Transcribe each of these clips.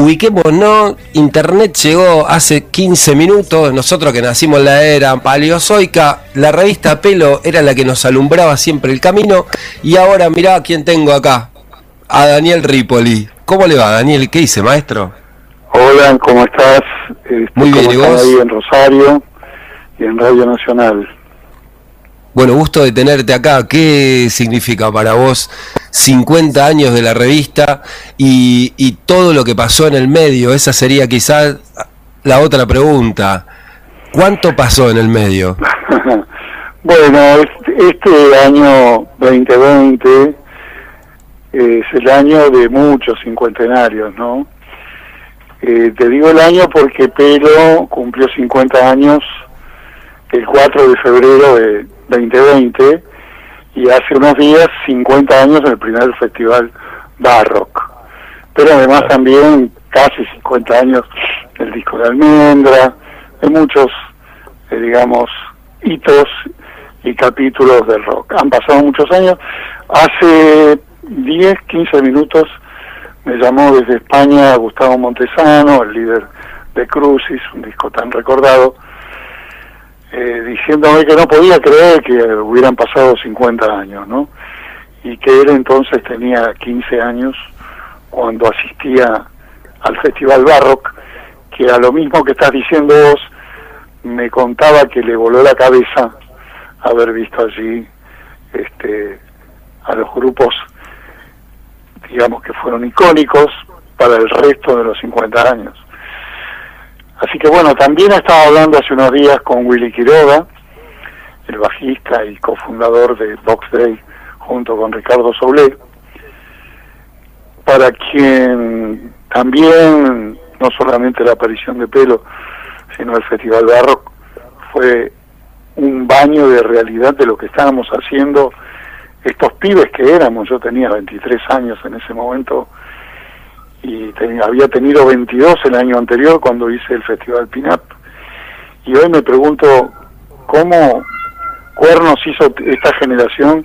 ubiquémonos, Internet llegó hace 15 minutos, nosotros que nacimos en la era paleozoica, la revista Pelo era la que nos alumbraba siempre el camino y ahora mirá quién tengo acá, a Daniel Ripoli. ¿Cómo le va Daniel? ¿Qué dice maestro? Hola, ¿cómo estás? Este, Muy bien, ¿y vos? Ahí en Rosario y en Radio Nacional. Bueno, gusto de tenerte acá. ¿Qué significa para vos 50 años de la revista y, y todo lo que pasó en el medio? Esa sería quizás la otra pregunta. ¿Cuánto pasó en el medio? bueno, este año 2020 es el año de muchos cincuentenarios, ¿no? Eh, te digo el año porque Pelo cumplió 50 años el 4 de febrero de 2020 y hace unos días 50 años el primer festival Barrock. Pero además también casi 50 años el disco de Almendra, de muchos, eh, digamos, hitos y capítulos del rock. Han pasado muchos años. Hace 10, 15 minutos me llamó desde España Gustavo Montesano, el líder de Crucis, un disco tan recordado, eh, diciéndome que no podía creer que hubieran pasado 50 años, ¿no? Y que él entonces tenía 15 años cuando asistía al Festival Barrock, que a lo mismo que estás diciendo vos, me contaba que le voló la cabeza haber visto allí este, a los grupos, digamos que fueron icónicos para el resto de los 50 años. Así que bueno, también estaba hablando hace unos días con Willy Quiroga, el bajista y cofundador de Box junto con Ricardo Soblé, para quien también no solamente la aparición de pelo, sino el Festival Barrock fue un baño de realidad de lo que estábamos haciendo estos pibes que éramos, yo tenía 23 años en ese momento, y había tenido 22 el año anterior cuando hice el Festival Pinap. Y hoy me pregunto cómo Cuernos hizo esta generación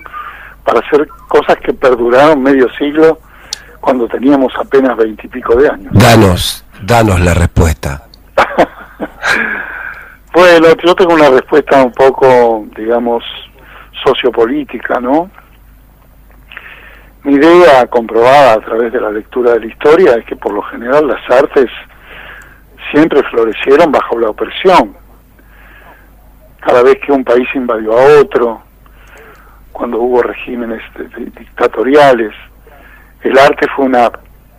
para hacer cosas que perduraron medio siglo cuando teníamos apenas veintipico de años. Danos, danos la respuesta. bueno, yo tengo una respuesta un poco, digamos, sociopolítica, ¿no? Mi idea comprobada a través de la lectura de la historia es que por lo general las artes siempre florecieron bajo la opresión. Cada vez que un país invadió a otro, cuando hubo regímenes dictatoriales, el arte fue una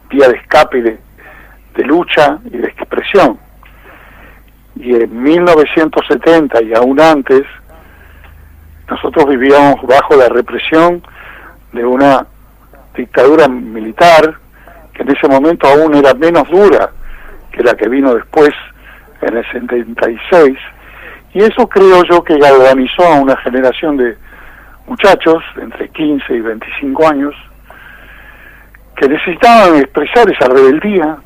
vía de escape, de, lucha y de expresión. Y en 1970 y aún antes, nosotros vivíamos bajo la represión de una dictadura militar, que en ese momento aún era menos dura que la que vino después en el 76, y eso creo yo que galvanizó a una generación de muchachos entre 15 y 25 años que necesitaban expresar esa rebeldía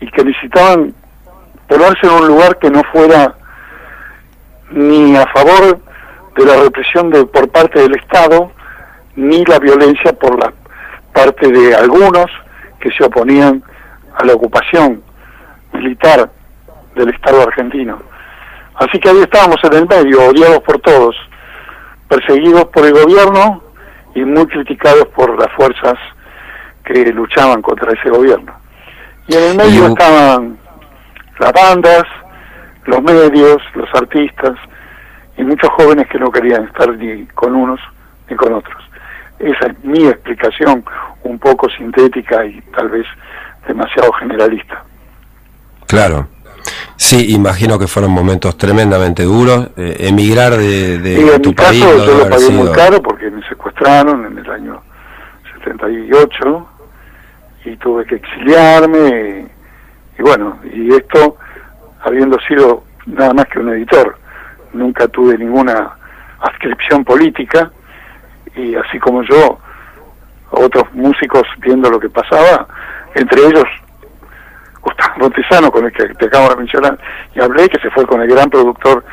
y que necesitaban ponerse en un lugar que no fuera ni a favor de la represión de, por parte del Estado, ni la violencia por la parte de algunos que se oponían a la ocupación militar del Estado argentino. Así que ahí estábamos en el medio, odiados por todos, perseguidos por el gobierno y muy criticados por las fuerzas que luchaban contra ese gobierno. Y en el medio estaban las bandas, los medios, los artistas y muchos jóvenes que no querían estar ni con unos ni con otros. Esa es mi explicación, un poco sintética y tal vez demasiado generalista. Claro. Sí, imagino que fueron momentos tremendamente duros. Eh, emigrar de, de en tu mi país. Caso, yo lo pagué muy caro porque me secuestraron en el año 78 y tuve que exiliarme. y bueno, y esto habiendo sido nada más que un editor, nunca tuve ninguna adscripción política y así como yo, otros músicos viendo lo que pasaba, entre ellos Gustavo Montesano, con el que te acabo de mencionar, y hablé, que se fue con el gran productor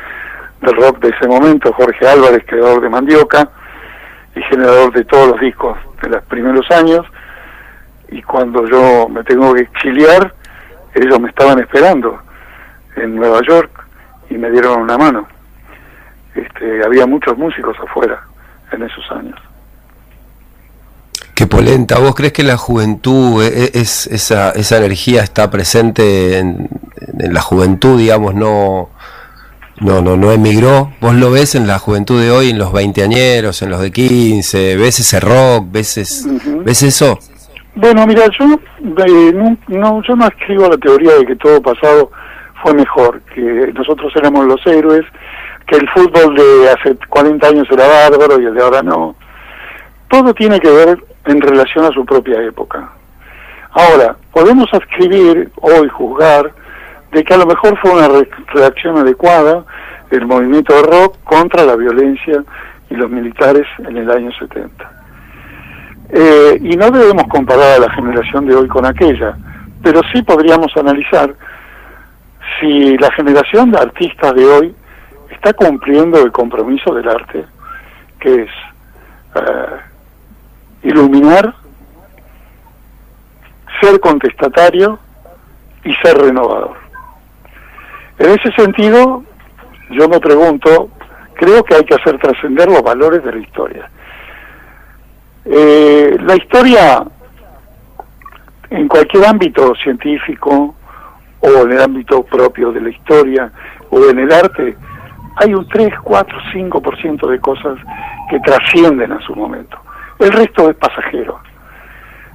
del rock de ese momento, Jorge Álvarez, creador de Mandioca y generador de todos los discos de los primeros años, y cuando yo me tengo que exiliar, ellos me estaban esperando en Nueva York y me dieron una mano. Este, había muchos músicos afuera en esos años. Qué polenta. ¿Vos crees que la juventud, e, e, es, esa, esa energía está presente en, la juventud, digamos, no, no, no, no emigró? ¿Vos lo ves en la juventud de hoy, en los veinteañeros, en los de 15? ¿Ves ese rock? ¿Ves, ¿ves eso? Bueno, mira, yo no, yo no escribo la teoría de que todo pasado fue mejor, que nosotros éramos los héroes, que el fútbol de hace 40 años era bárbaro y el de ahora no. Todo tiene que ver en relación a su propia época. Ahora, podemos escribir hoy, juzgar, de que a lo mejor fue una reacción adecuada el movimiento de rock contra la violencia y los militares en el año 70. Eh, y no debemos comparar a la generación de hoy con aquella, pero sí podríamos analizar si la generación de artistas de hoy está cumpliendo el compromiso del arte, que es eh, iluminar, ser contestatario y ser renovador. En ese sentido, yo me pregunto, creo que hay que hacer trascender los valores de la historia. Eh, la historia, en cualquier ámbito científico o en el ámbito propio de la historia o en el arte, hay un 3, 4, 5% de cosas que trascienden a su momento. El resto es pasajero.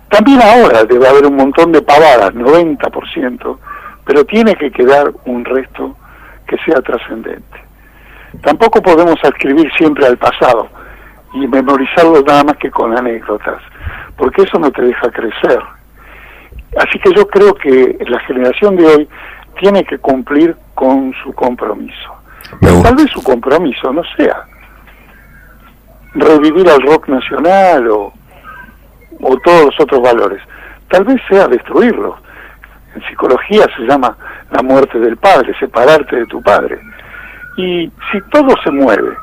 También ahora debe haber un montón de pavadas, 90%, pero tiene que quedar un resto que sea trascendente. Tampoco podemos escribir siempre al pasado y memorizarlo nada más que con anécdotas, porque eso no te deja crecer. Así que yo creo que la generación de hoy tiene que cumplir con su compromiso. Tal vez su compromiso no sea revivir al rock nacional o, o todos los otros valores. Tal vez sea destruirlo. En psicología se llama la muerte del padre, separarte de tu padre. Y si todo se mueve,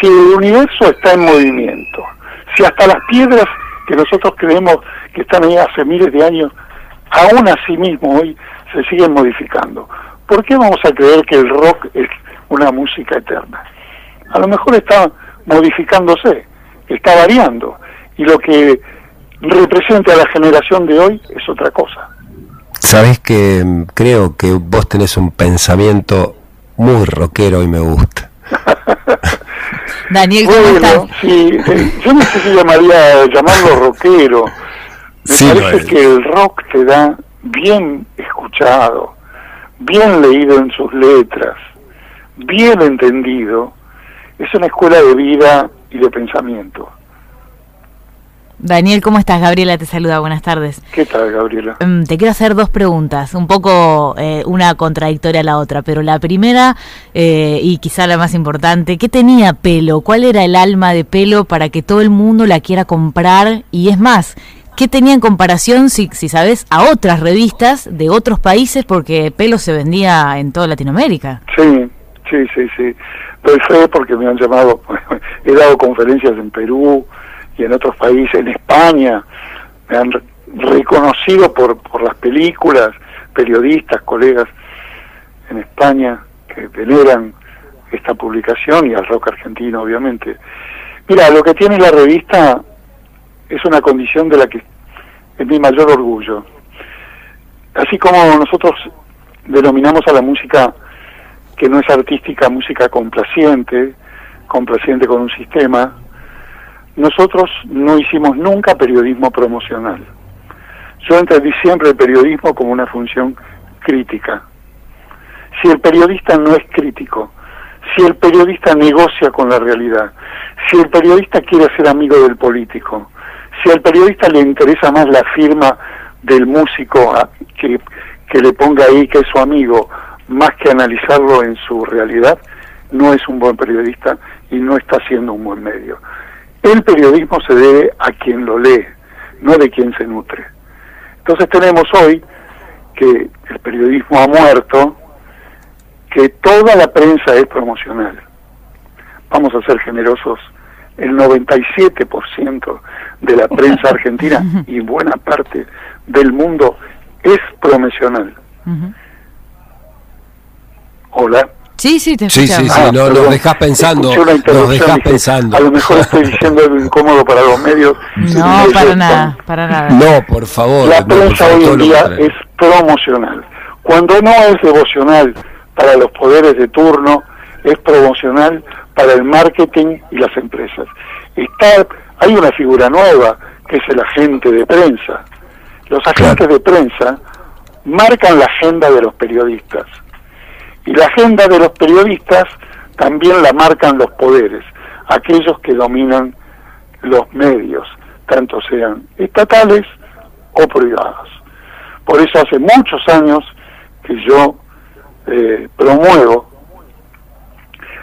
si el universo está en movimiento, si hasta las piedras que nosotros creemos que están ahí hace miles de años, aún así mismo hoy se siguen modificando, ¿por qué vamos a creer que el rock es una música eterna? A lo mejor está modificándose, está variando, y lo que representa a la generación de hoy es otra cosa. Sabes que mm, creo que vos tenés un pensamiento muy rockero y me gusta. Daniel, ¿cómo Sí, eh, yo no sé si llamaría llamarlo rockero. Me parece que el rock te da bien escuchado, bien leído en sus letras, bien entendido, es una escuela de vida y de pensamiento. Daniel, ¿cómo estás? Gabriela te saluda, buenas tardes. ¿Qué tal, Gabriela? Mm, te quiero hacer dos preguntas, un poco eh, una contradictoria a la otra, pero la primera, eh, y quizá la más importante, ¿qué tenía pelo? ¿Cuál era el alma de pelo para que todo el mundo la quiera comprar? Y es más, ¿qué tenía en comparación, si, si sabes, a otras revistas de otros países? Porque pelo se vendía en toda Latinoamérica. Sí, sí, sí, sí. Doy fe porque me han llamado, he dado conferencias en Perú, y en otros países, en España, me han reconocido por, por las películas, periodistas, colegas en España que veneran esta publicación y al rock argentino, obviamente. Mira, lo que tiene la revista es una condición de la que es mi mayor orgullo. Así como nosotros denominamos a la música que no es artística, música complaciente, complaciente con un sistema, nosotros no hicimos nunca periodismo promocional. Yo entendí siempre el periodismo como una función crítica. Si el periodista no es crítico, si el periodista negocia con la realidad, si el periodista quiere ser amigo del político, si al periodista le interesa más la firma del músico que, que le ponga ahí que es su amigo, más que analizarlo en su realidad, no es un buen periodista y no está siendo un buen medio. El periodismo se debe a quien lo lee, no de quien se nutre. Entonces tenemos hoy que el periodismo ha muerto, que toda la prensa es promocional. Vamos a ser generosos el 97% de la prensa argentina y buena parte del mundo es promocional. Hola. Sí, sí, te Sí, sí, sí, Ah, no, perdón. nos dejás pensando, nos dejás dije, pensando. A lo mejor estoy diciendo algo incómodo para los medios. No, para ellos nada, para nada. No, por favor. La no, prensa hoy en día es promocional. Cuando no es devocional para los poderes de turno, es promocional para el marketing y las empresas. Está, hay una figura nueva que es el agente de prensa. Los agentes de prensa marcan la agenda de los periodistas. Y la agenda de los periodistas también la marcan los poderes, aquellos que dominan los medios, tanto sean estatales o privados. Por eso hace muchos años que yo eh, promuevo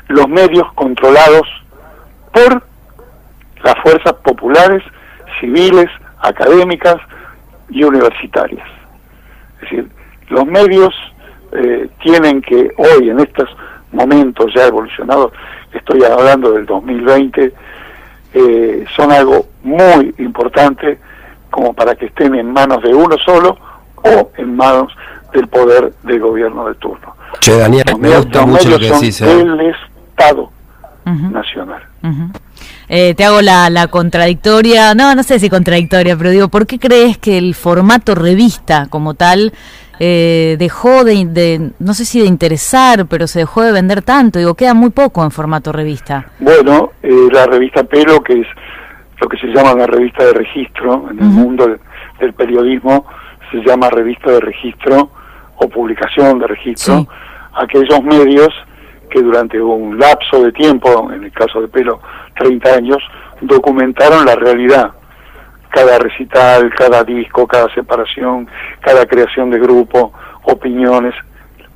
los medios controlados por las fuerzas populares, civiles, académicas y universitarias. Es decir, los medios eh, tienen que hoy, en estos momentos ya evolucionados, estoy hablando del 2020, eh, son algo muy importante como para que estén en manos de uno solo o en manos del poder del gobierno de turno. Che, Daniel, Los me gusta los mucho lo que decís. ¿eh? del Estado nacional. Eh, te hago la, la contradictoria, no, no sé si contradictoria, pero digo, ¿por qué crees que el formato revista como tal eh, dejó de, de, no sé si de interesar, pero se dejó de vender tanto? Digo, queda muy poco en formato revista. Bueno, eh, la revista Pelo, que es lo que se llama la revista de registro en el mundo del, del periodismo, se llama revista de registro o publicación de registro, Sí. aquellos medios que durante un lapso de tiempo, en el caso de Pelo, 30 años, documentaron la realidad. Cada recital, cada disco, cada separación, cada creación de grupo, opiniones,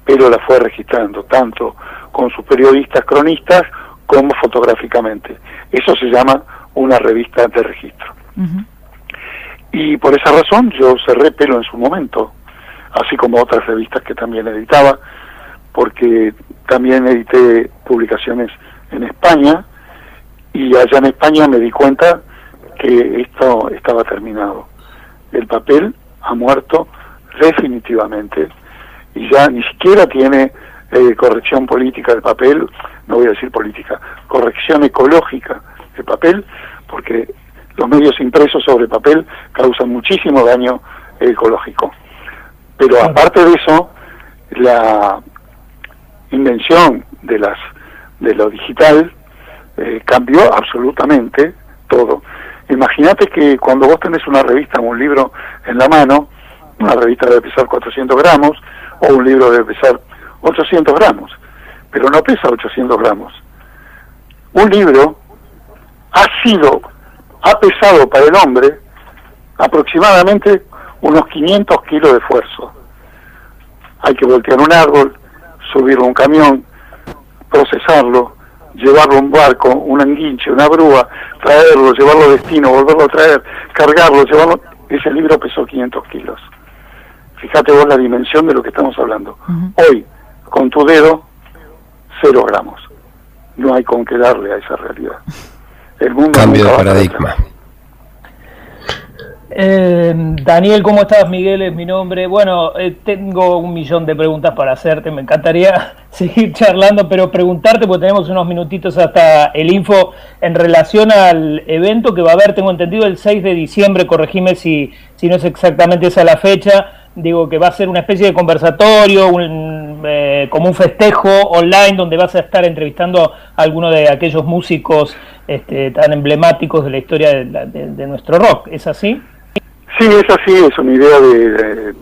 pero la fue registrando, tanto con sus periodistas cronistas como fotográficamente. Eso se llama una revista de registro. Y por esa razón yo cerré pelo en su momento, así como otras revistas que también editaba, porque también edité publicaciones en España y allá en España me di cuenta que esto estaba terminado. El papel ha muerto definitivamente y ya ni siquiera tiene eh, corrección política del papel, no voy a decir política, corrección ecológica del papel, porque los medios impresos sobre papel causan muchísimo daño ecológico. Pero aparte de eso, la invención de las de lo digital eh, cambió absolutamente todo. Imagínate que cuando vos tenés una revista o un libro en la mano, una revista debe pesar 400 gramos o un libro debe pesar 800 gramos, pero no pesa 800 gramos. Un libro ha sido, ha pesado para el hombre aproximadamente unos 500 kilos de esfuerzo. Hay que voltear un árbol, subirlo a un camión, procesarlo, llevarlo a un barco, un enguinche, una brúa, traerlo, llevarlo a destino, volverlo a traer, cargarlo, llevarlo. Ese libro pesó 500 kilos. Fíjate vos la dimensión de lo que estamos hablando. Hoy, con tu dedo, cero gramos. No hay con qué darle a esa realidad. El mundo Cambio de paradigma. Eh, Daniel, ¿cómo estás? Miguel es mi nombre. Bueno, eh, tengo un millón de preguntas para hacerte. Me encantaría seguir charlando, pero preguntarte, porque tenemos unos minutitos hasta el info en relación al evento que va a haber, tengo entendido, el 6 de diciembre. Corregime si, si no es exactamente esa la fecha. Digo que va a ser una especie de conversatorio, un, eh, como un festejo online donde vas a estar entrevistando a algunos de aquellos músicos este, tan emblemáticos de la historia de, la- de- de nuestro rock. ¿Es así? Sí, es así, es una idea de, de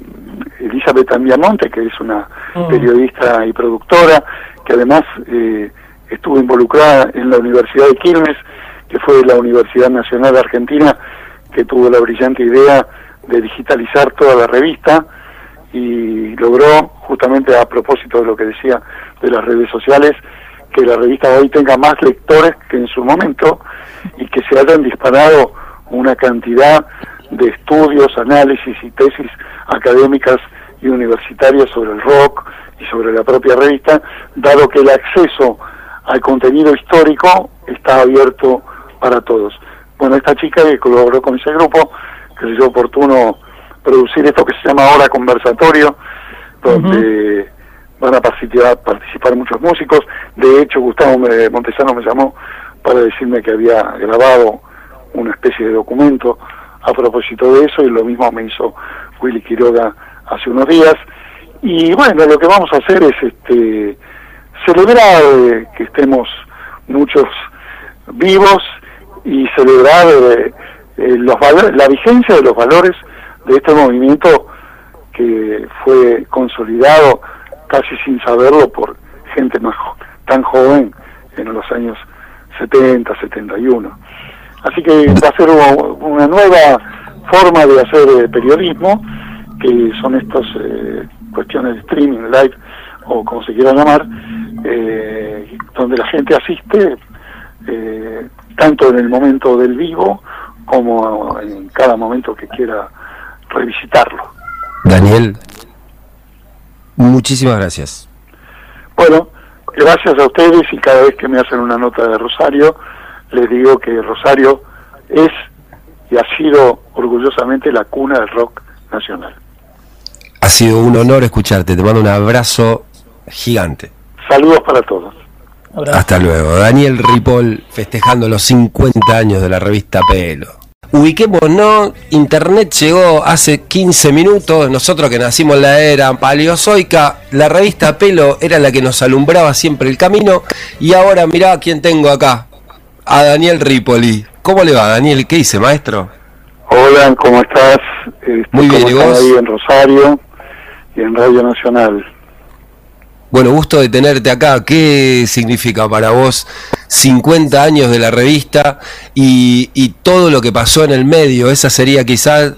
Elizabeth Ambiamonte, que es una Mm. periodista y productora, que además eh, estuvo involucrada en la Universidad de Quilmes, que fue la Universidad Nacional de Argentina, que tuvo la brillante idea de digitalizar toda la revista y logró, justamente a propósito de lo que decía de las redes sociales, que la revista hoy tenga más lectores que en su momento y que se hayan disparado una cantidad de estudios, análisis y tesis académicas y universitarias sobre el rock y sobre la propia revista, dado que el acceso al contenido histórico está abierto para todos. Bueno, esta chica que colaboró con ese grupo, dio oportuno producir esto que se llama ahora conversatorio, donde van a participar, participar muchos músicos. De hecho, Gustavo Montesano me llamó para decirme que había grabado una especie de documento a propósito de eso y lo mismo me hizo Willy Quiroga hace unos días. Y bueno, lo que vamos a hacer es este celebrar eh, que estemos muchos vivos y celebrar eh, eh, la vigencia de los valores de este movimiento que fue consolidado casi sin saberlo por gente más tan joven en los años 70, 71. Así que va a ser una nueva forma de hacer periodismo, que son estas cuestiones de streaming, live o como se quiera llamar, eh, donde la gente asiste eh, tanto en el momento del vivo como en cada momento que quiera revisitarlo. Daniel, muchísimas gracias. Bueno, gracias a ustedes y cada vez que me hacen una nota de Rosario, les digo que Rosario es y ha sido orgullosamente la cuna del rock nacional. Ha sido un honor escucharte, te mando un abrazo gigante. Saludos para todos. Hasta luego. Daniel Ripoll festejando los 50 años de la revista Pelo. Ubiquémonos, Internet llegó hace 15 minutos, nosotros que nacimos en la era paleozoica, la revista Pelo era la que nos alumbraba siempre el camino y ahora mirá quién tengo acá, a Daniel Ripoli. ¿Cómo le va Daniel? ¿Qué dice maestro? Hola, ¿cómo estás? Muy bien, ¿y vos? Ahí en Rosario y en Radio Nacional. Bueno, gusto de tenerte acá. ¿Qué significa para vos 50 años de la revista y, y todo lo que pasó en el medio? Esa sería quizás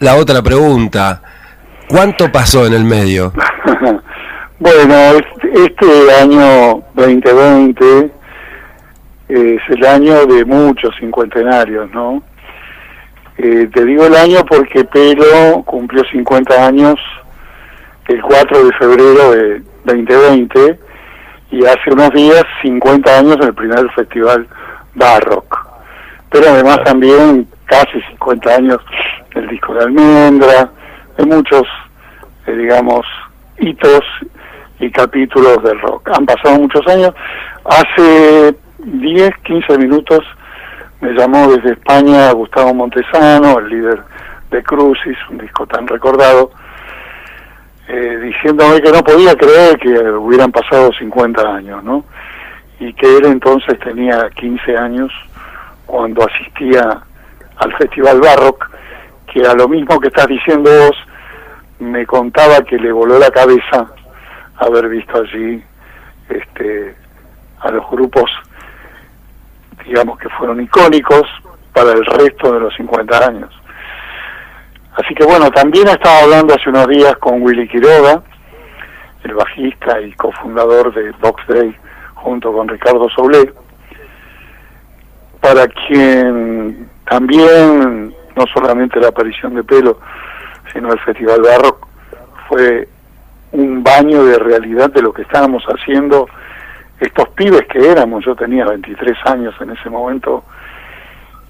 la otra pregunta. ¿Cuánto pasó en el medio? bueno, este año 2020 es el año de muchos cincuentenarios, ¿no? Eh, te digo el año porque Pelo cumplió 50 años el 4 de febrero de 2020 y hace unos días 50 años en el primer festival Barrock. Pero además también casi 50 años el disco de Almendra, hay muchos, eh, digamos, hitos y capítulos del rock. Han pasado muchos años. Hace 10, 15 minutos me llamó desde España Gustavo Montesano, el líder de Crucis, un disco tan recordado, eh, diciéndome que no podía creer que hubieran pasado 50 años, ¿no? Y que él entonces tenía 15 años cuando asistía al Festival Barrock, que a lo mismo que estás diciendo vos, me contaba que le voló la cabeza haber visto allí este, a los grupos, digamos que fueron icónicos para el resto de los 50 años. Así que bueno, también estaba hablando hace unos días con Willy Quiroga, el bajista y cofundador de Box Day, junto con Ricardo Soblé, para quien también no solamente la aparición de pelo, sino el Festival Barrock fue un baño de realidad de lo que estábamos haciendo estos pibes que éramos, yo tenía 23 años en ese momento,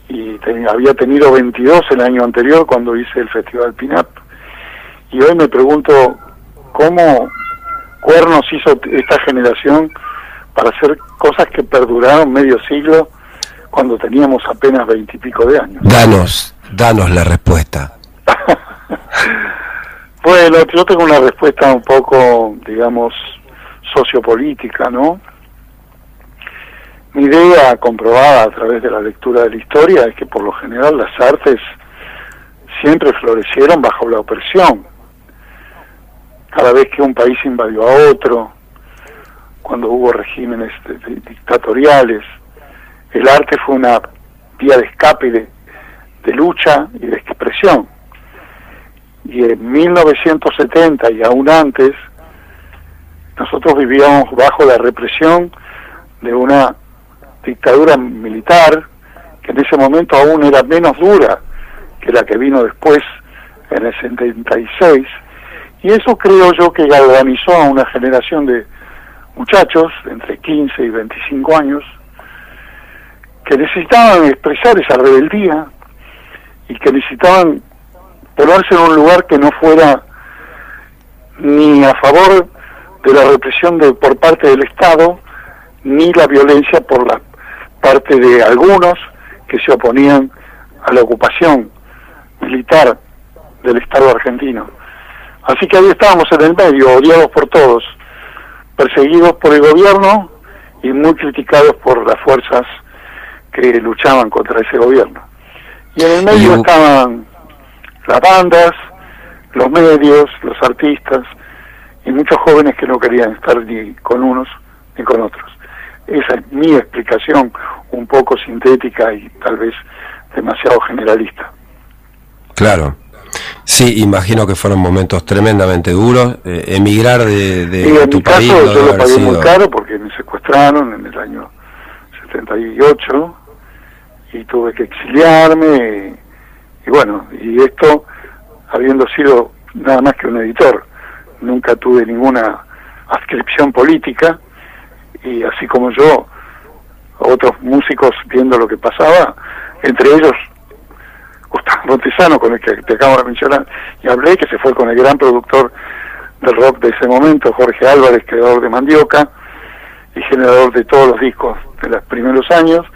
y había tenido 22 el año anterior cuando hice el Festival Pinap. Y hoy me pregunto cómo Cuernos hizo esta generación para hacer cosas que perduraron medio siglo cuando teníamos apenas veintipico de años. Danos, danos la respuesta. bueno, yo tengo una respuesta un poco, digamos, sociopolítica, ¿no? Mi idea comprobada a través de la lectura de la historia es que por lo general las artes siempre florecieron bajo la opresión. Cada vez que un país invadió a otro, cuando hubo regímenes dictatoriales, el arte fue una vía de escape, de, lucha y de expresión. Y en 1970 y aún antes, nosotros vivíamos bajo la represión de una dictadura militar, que en ese momento aún era menos dura que la que vino después en el 76, y eso creo yo que galvanizó a una generación de muchachos entre 15 y 25 años que necesitaban expresar esa rebeldía y que necesitaban ponerse en un lugar que no fuera ni a favor de la represión de, por parte del Estado, ni la violencia por la parte de algunos que se oponían a la ocupación militar del Estado argentino. Así que ahí estábamos en el medio, odiados por todos, perseguidos por el gobierno y muy criticados por las fuerzas que luchaban contra ese gobierno. Y en el medio estaban las bandas, los medios, los artistas y muchos jóvenes que no querían estar ni con unos ni con otros. Esa es mi explicación, un poco sintética y tal vez demasiado generalista. Claro. Sí, imagino que fueron momentos tremendamente duros. Eh, emigrar de, de en tu mi país. Caso, yo lo pagué muy caro porque me secuestraron en el año 78 y tuve que exiliarme. Y, bueno, y esto habiendo sido nada más que un editor. Nunca tuve ninguna adscripción política y así como yo, otros músicos viendo lo que pasaba, entre ellos Gustavo Montesano, con el que te acabo de mencionar, y hablé, que se fue con el gran productor del rock de ese momento, Jorge Álvarez, creador de Mandioca y generador de todos los discos de los primeros años,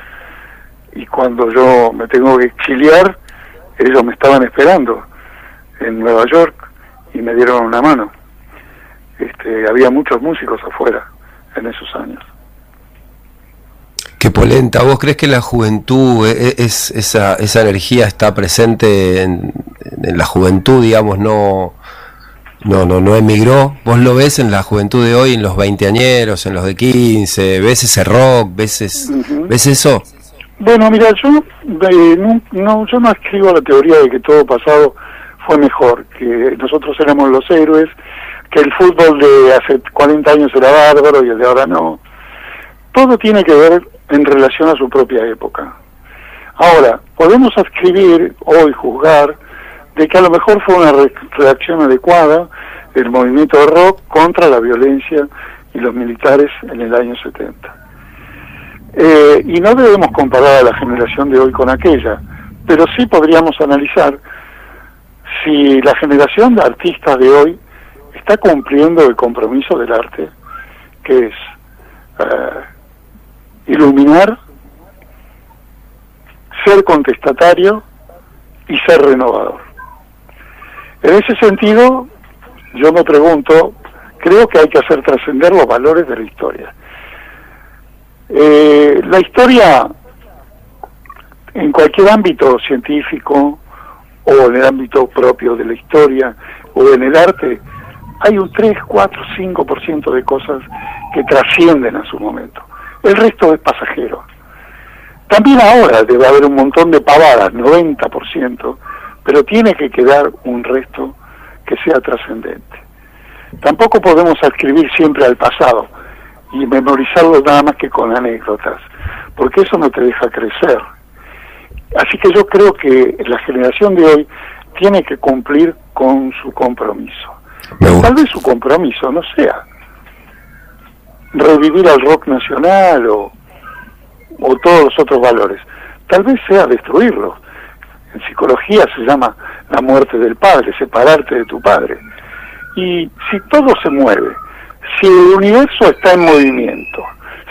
y cuando yo me tengo que exiliar, ellos me estaban esperando en Nueva York y me dieron una mano. Este, había muchos músicos afuera en esos años. Qué polenta. ¿Vos crees que la juventud, e, e, es, esa, esa energía está presente en, la juventud, digamos, no, no, no, no emigró? ¿Vos lo ves en la juventud de hoy, en los veinteañeros, en los de 15? ¿Ves ese rock? ¿Ves, ¿ves eso? Bueno, mira, yo, no, yo no escribo la teoría de que todo pasado fue mejor, que nosotros éramos los héroes, que el fútbol de hace 40 años era bárbaro y el de ahora no. Todo tiene que ver en relación a su propia época. Ahora, podemos escribir hoy juzgar de que a lo mejor fue una reacción adecuada el movimiento de rock contra la violencia y los militares en el año 70. Eh, y no debemos comparar a la generación de hoy con aquella, pero sí podríamos analizar si la generación de artistas de hoy está cumpliendo el compromiso del arte, que es eh, iluminar, ser contestatario y ser renovador. En ese sentido, yo me pregunto, creo que hay que hacer trascender los valores de la historia. Eh, la historia, en cualquier ámbito científico o en el ámbito propio de la historia o en el arte, hay un 3, 4, 5% de cosas que trascienden a su momento el resto es pasajero. También ahora debe haber un montón de pavadas, 90%, pero tiene que quedar un resto que sea trascendente. Tampoco podemos escribir siempre al pasado y memorizarlo nada más que con anécdotas, porque eso no te deja crecer. Así que yo creo que la generación de hoy tiene que cumplir con su compromiso. Tal vez su compromiso no sea revivir al rock nacional o, o todos los otros valores. Tal vez sea destruirlo. En psicología se llama la muerte del padre, separarte de tu padre. Y si todo se mueve, si el universo está en movimiento,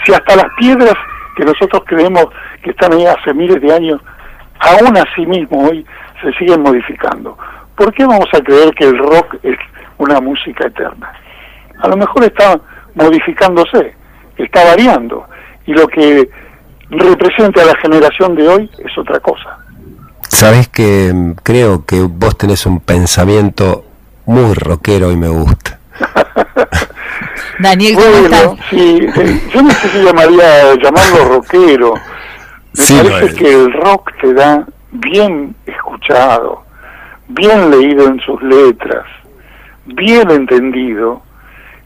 si hasta las piedras que nosotros creemos que están ahí hace miles de años, aún así mismo hoy se siguen modificando, ¿por qué vamos a creer que el rock es una música eterna? A lo mejor está modificándose, está variando, y lo que representa a la generación de hoy es otra cosa. Sabes que mm, creo que vos tenés un pensamiento muy rockero y me gusta. Daniel, ¿cómo Sí, eh, yo no sé si llamaría llamarlo rockero. Me parece que el rock te da bien escuchado, bien leído en sus letras, bien entendido,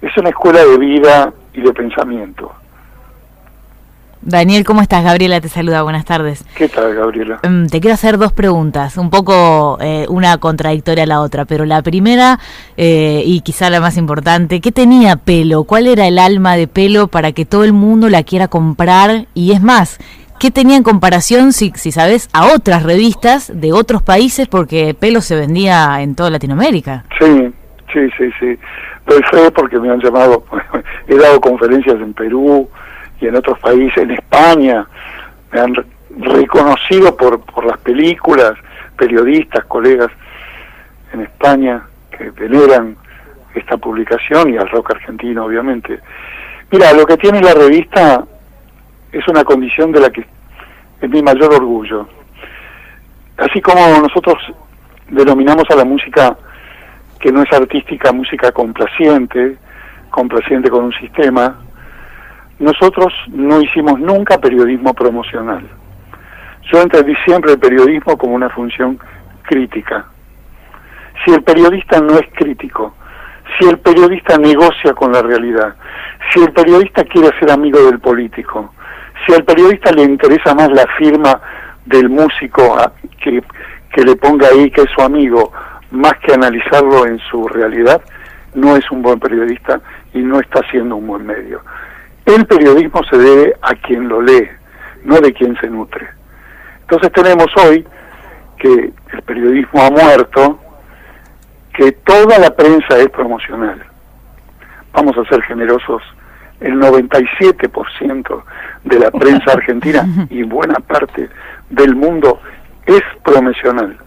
es una escuela de vida y de pensamiento. Daniel, ¿cómo estás? Gabriela te saluda, buenas tardes. ¿Qué tal, Gabriela? Mm, te quiero hacer dos preguntas, un poco eh, una contradictoria a la otra, pero la primera, eh, y quizá la más importante, ¿qué tenía pelo? ¿Cuál era el alma de pelo para que todo el mundo la quiera comprar? Y es más, ¿qué tenía en comparación, si, si sabes, a otras revistas de otros países? Porque Pelo se vendía en toda Latinoamérica. Sí, sí, sí. Doy fe porque me han llamado, he dado conferencias en Perú y en otros países, en España, me han reconocido por, por las películas, periodistas, colegas en España que veneran esta publicación y al rock argentino, obviamente. Mira, lo que tiene la revista es una condición de la que es mi mayor orgullo. Así como nosotros denominamos a la música que no es artística, música complaciente, complaciente con un sistema, nosotros no hicimos nunca periodismo promocional. Yo entendí siempre el periodismo como una función crítica. Si el periodista no es crítico, si el periodista negocia con la realidad, si el periodista quiere ser amigo del político, si al periodista le interesa más la firma del músico que, que le ponga ahí que es su amigo, más que analizarlo en su realidad, no es un buen periodista y no está siendo un buen medio. El periodismo se debe a quien lo lee, no de quien se nutre. Entonces tenemos hoy que el periodismo ha muerto, que toda la prensa es promocional. Vamos a ser generosos, el 97% de la prensa argentina y buena parte del mundo es promocional.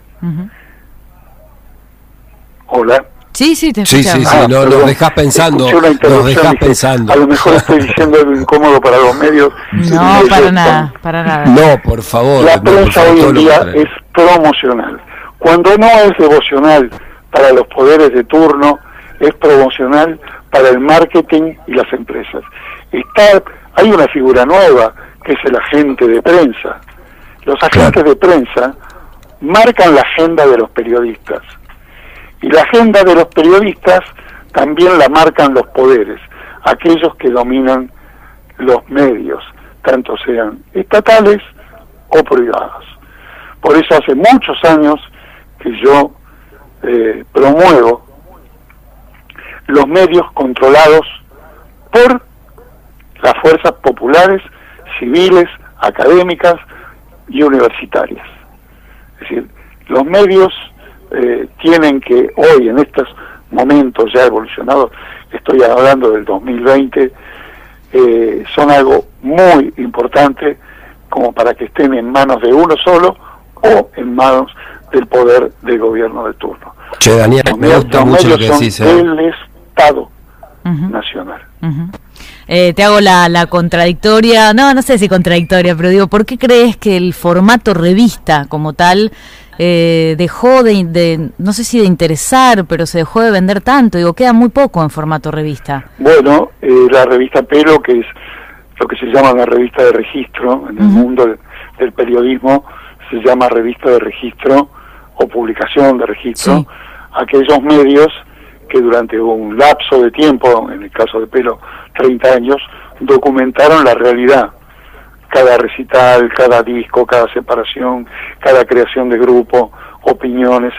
Hola. Sí, sí, te Sí, sí, sí, Ah, no, nos dejás pensando, nos dejás pensando. A lo mejor estoy diciendo algo incómodo para los medios. No, para ellos nada, para nada. No, por favor. La prensa favor, hoy en día es promocional. Cuando no es devocional para los poderes de turno, es promocional para el marketing y las empresas. Está, hay una figura nueva que es el agente de prensa. Los agentes de prensa marcan la agenda de los periodistas. Y la agenda de los periodistas también la marcan los poderes, aquellos que dominan los medios, tanto sean estatales o privados. Por eso hace muchos años que yo eh, promuevo los medios controlados por las fuerzas populares, civiles, académicas y universitarias. Es decir, los medios eh, tienen que hoy, en estos momentos ya evolucionados, estoy hablando del 2020, eh, son algo muy importante como para que estén en manos de uno solo o en manos del poder del gobierno de turno. Che, Daniel, Los me gusta mucho lo que son decís. ¿eh? del Estado nacional. Eh, te hago la, la contradictoria, no, no sé si contradictoria, pero digo, ¿por qué crees que el formato revista como tal eh, dejó de, de, no sé si de interesar, pero se dejó de vender tanto? Digo, queda muy poco en formato revista. Bueno, eh, la revista Pelo, que es lo que se llama una revista de registro en el mundo del, del periodismo, se llama revista de registro o publicación de registro, Sí. aquellos medios que durante un lapso de tiempo, en el caso de Pelo, 30 años, documentaron la realidad. Cada recital, cada disco, cada separación, cada creación de grupo, opiniones,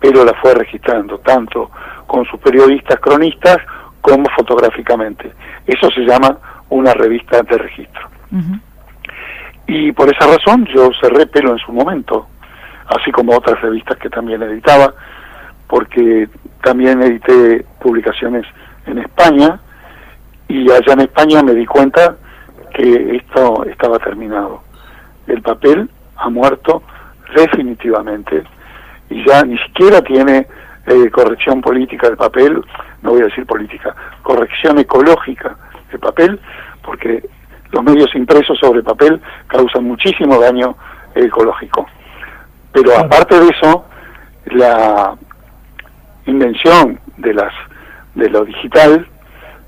pero la fue registrando, tanto con sus periodistas cronistas como fotográficamente. Eso se llama una revista de registro. Y por esa razón yo cerré pelo en su momento, así como otras revistas que también editaba, porque también edité publicaciones en España y allá en España me di cuenta que esto estaba terminado. El papel ha muerto definitivamente y ya ni siquiera tiene eh, corrección política del papel, no voy a decir política, corrección ecológica del papel, porque los medios impresos sobre papel causan muchísimo daño ecológico. Pero aparte de eso, la invención de las de lo digital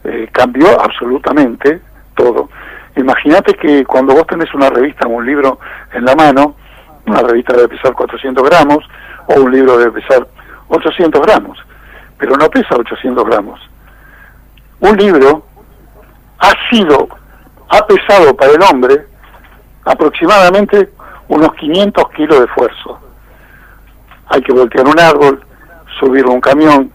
eh, cambió absolutamente todo. Imagínate que cuando vos tenés una revista o un libro en la mano, una revista debe pesar 400 gramos o un libro debe pesar 800 gramos, pero no pesa 800 gramos. Un libro ha sido, ha pesado para el hombre aproximadamente unos 500 kilos de esfuerzo. Hay que voltear un árbol, subirlo a un camión,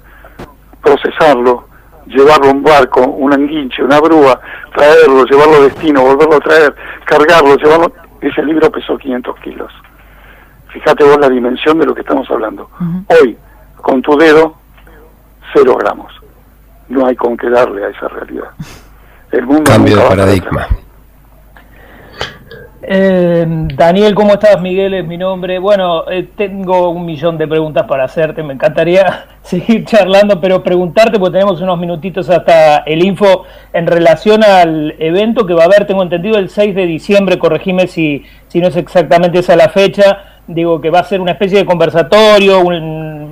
procesarlo, llevarlo a un barco, un enguinche, una grúa, traerlo, llevarlo a destino, volverlo a traer, cargarlo, llevarlo. ese libro pesó 500 kilos. Fíjate vos la dimensión de lo que estamos hablando. Hoy, con tu dedo, cero gramos. No hay con qué darle a esa realidad. El mundo Cambio de paradigma. Eh, Daniel, ¿cómo estás? Miguel es mi nombre. Bueno, eh, tengo un millón de preguntas para hacerte. Me encantaría seguir charlando, pero preguntarte, porque tenemos unos minutitos hasta el info en relación al evento que va a haber, tengo entendido, el 6 de diciembre. Corregime si, si no es exactamente esa la fecha. Digo que va a ser una especie de conversatorio,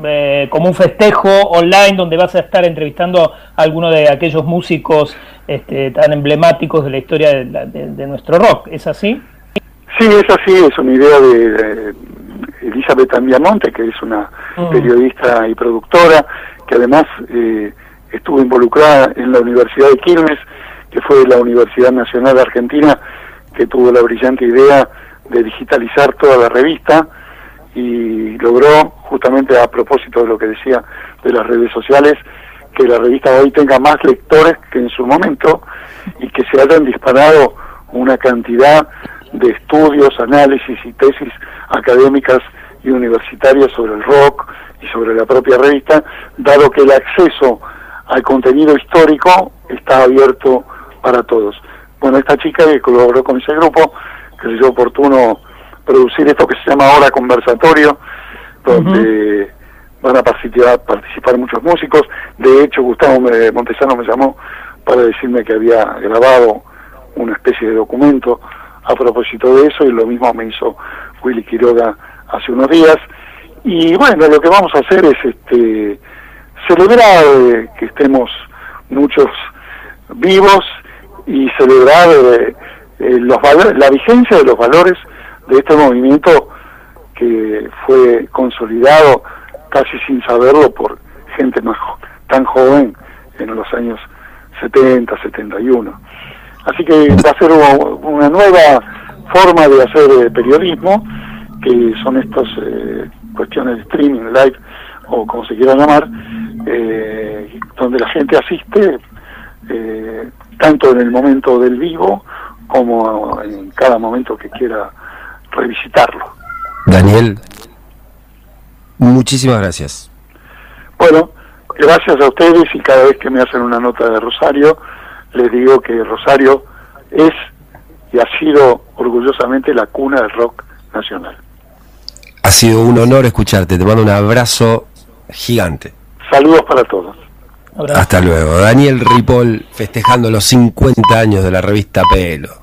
eh, como un festejo online donde vas a estar entrevistando a algunos de aquellos músicos este, tan emblemáticos de la historia de nuestro rock. ¿Es así? Sí, es así, es una idea de, Elizabeth Andiamonte, que es una mm. periodista y productora, que además eh, estuvo involucrada en la Universidad de Quilmes, que fue la Universidad Nacional de Argentina, que tuvo la brillante idea de digitalizar toda la revista y logró, justamente a propósito de lo que decía de las redes sociales, que la revista hoy tenga más lectores que en su momento y que se hayan disparado una cantidad de estudios, análisis y tesis académicas y universitarias sobre el rock y sobre la propia revista, dado que el acceso al contenido histórico está abierto para todos. Bueno, esta chica que colaboró con ese grupo, que se hizo oportuno producir esto que se llama Hora Conversatorio, donde van a participar, participar muchos músicos. De hecho, Gustavo Montesano me llamó para decirme que había grabado una especie de documento a propósito de eso y lo mismo me hizo Willy Quiroga hace unos días. Y bueno, lo que vamos a hacer es este celebrar eh, que estemos muchos vivos y celebrar eh, eh, los la vigencia de los valores de este movimiento que fue consolidado casi sin saberlo por gente más tan joven en los años 70, 71. Así que va a ser una nueva forma de hacer eh, periodismo, que son estas eh, cuestiones de streaming, live o como se quiera llamar, eh, donde la gente asiste tanto en el momento del vivo como en cada momento que quiera revisitarlo. Daniel, muchísimas gracias. Bueno, gracias a ustedes y cada vez que me hacen una nota de Rosario, les digo que Rosario es y ha sido orgullosamente la cuna del rock nacional. Ha sido un honor escucharte, te mando un abrazo gigante. Saludos para todos. Hasta luego. Daniel Ripoll festejando los 50 años de la revista Pelo.